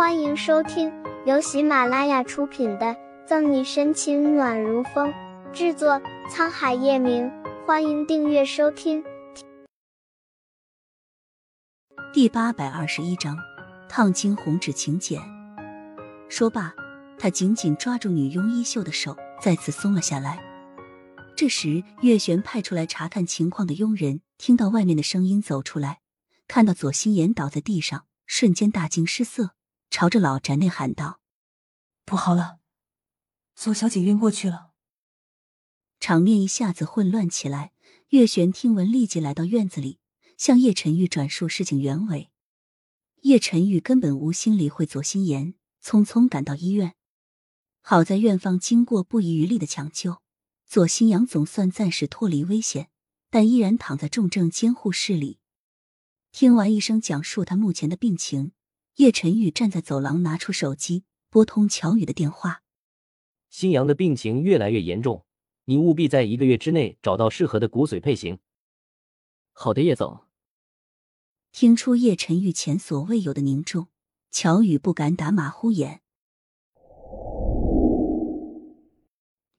欢迎收听由喜马拉雅出品的《赠你深情暖如风》，制作沧海夜明。欢迎订阅收听。第八百二十一章，烫金红纸请柬。说罢，他紧紧抓住女佣衣袖的手再次松了下来。这时，月璇派出来查看情况的佣人听到外面的声音走出来，看到左心言倒在地上，瞬间大惊失色。朝着老宅内喊道：“不好了，左小姐晕过去了！”场面一下子混乱起来。月璇听闻，立即来到院子里，向叶晨玉转述事情原委。叶晨玉根本无心理会左心言，匆匆赶到医院。好在院方经过不遗余力的抢救，左心阳总算暂时脱离危险，但依然躺在重症监护室里。听完医生讲述他目前的病情。叶晨玉站在走廊，拿出手机拨通乔宇的电话。新阳的病情越来越严重，你务必在一个月之内找到适合的骨髓配型。好的，叶总。听出叶晨玉前所未有的凝重，乔宇不敢打马虎眼。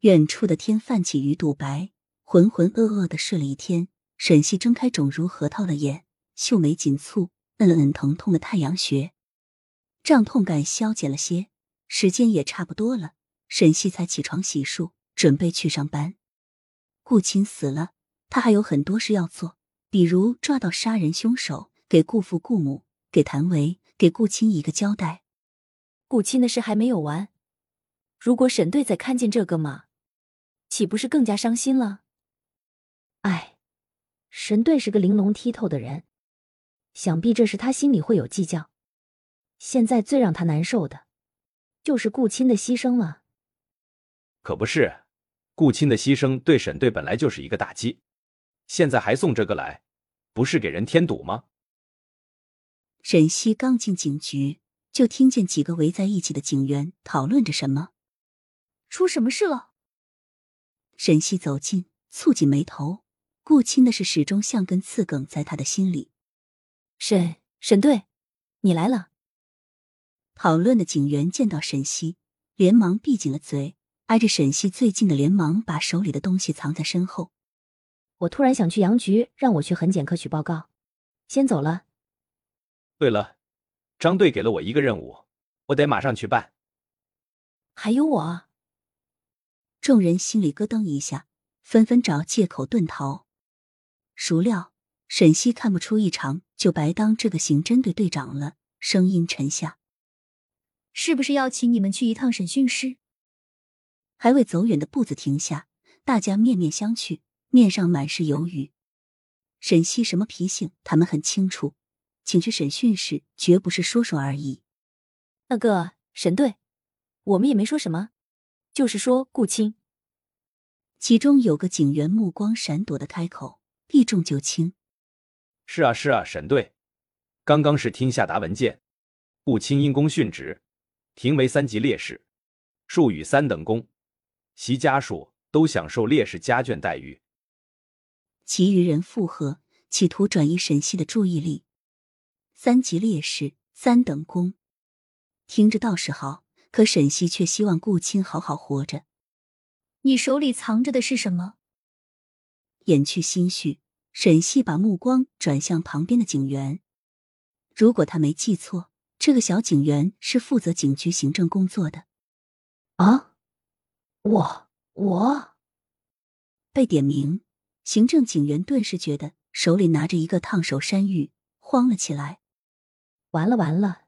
远处的天泛起鱼肚白，浑浑噩噩的睡了一天。沈西睁开肿如核桃的眼，秀眉紧蹙，摁了摁疼痛的太阳穴。胀痛感消减了些，时间也差不多了。沈西才起床洗漱，准备去上班。顾青死了，他还有很多事要做，比如抓到杀人凶手，给顾父顾母，给谭维，给顾青一个交代。顾青的事还没有完，如果沈队再看见这个嘛，岂不是更加伤心了？哎，沈队是个玲珑剔透的人，想必这事他心里会有计较。现在最让他难受的，就是顾青的牺牲了。可不是，顾青的牺牲对沈队本来就是一个打击，现在还送这个来，不是给人添堵吗？沈西刚进警局，就听见几个围在一起的警员讨论着什么。出什么事了？沈西走近，蹙紧眉头。顾青的事始终像根刺梗在他的心里。沈沈队，你来了。讨论的警员见到沈西，连忙闭紧了嘴。挨着沈西最近的，连忙把手里的东西藏在身后。我突然想去杨局，让我去痕检科取报告，先走了。对了，张队给了我一个任务，我得马上去办。还有我。众人心里咯噔一下，纷纷找借口遁逃。孰料沈西看不出异常，就白当这个刑侦队队长了，声音沉下。是不是要请你们去一趟审讯室？还未走远的步子停下，大家面面相觑，面上满是犹豫。沈西什么脾性，他们很清楚，请去审讯室绝不是说说而已。那个沈队，我们也没说什么，就是说顾青。其中有个警员目光闪躲的开口，避重就轻：“是啊，是啊，沈队，刚刚是听下达文件，顾青因公殉职。”评为三级烈士，授予三等功，其家属都享受烈士家眷待遇。其余人附和，企图转移沈西的注意力。三级烈士，三等功，听着倒是好，可沈西却希望顾青好好活着。你手里藏着的是什么？掩去心绪，沈西把目光转向旁边的警员。如果他没记错。这个小警员是负责警局行政工作的，啊，我我被点名，行政警员顿时觉得手里拿着一个烫手山芋，慌了起来。完了完了，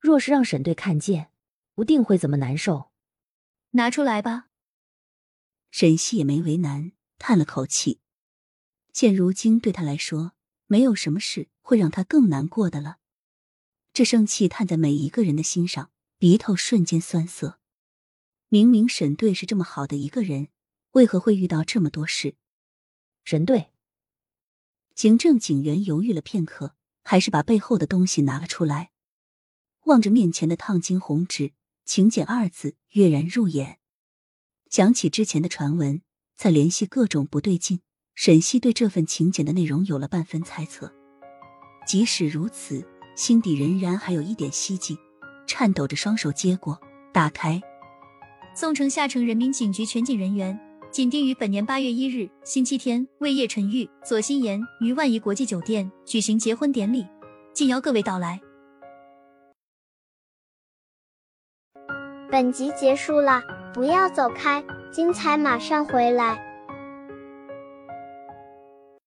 若是让沈队看见，不定会怎么难受。拿出来吧。沈西也没为难，叹了口气。现如今对他来说，没有什么事会让他更难过的了。这生气探在每一个人的心上，鼻头瞬间酸涩。明明沈队是这么好的一个人，为何会遇到这么多事？沈队，行政警员犹豫了片刻，还是把背后的东西拿了出来。望着面前的烫金红纸，“请柬”二字跃然入眼。想起之前的传闻，再联系各种不对劲，沈西对这份请柬的内容有了半分猜测。即使如此。心底仍然还有一点希冀，颤抖着双手接过，打开。宋城下城人民警局全警人员紧定于本年八月一日星期天为叶晨玉、左心言于万怡国际酒店举行结婚典礼，敬邀各位到来。本集结束了，不要走开，精彩马上回来。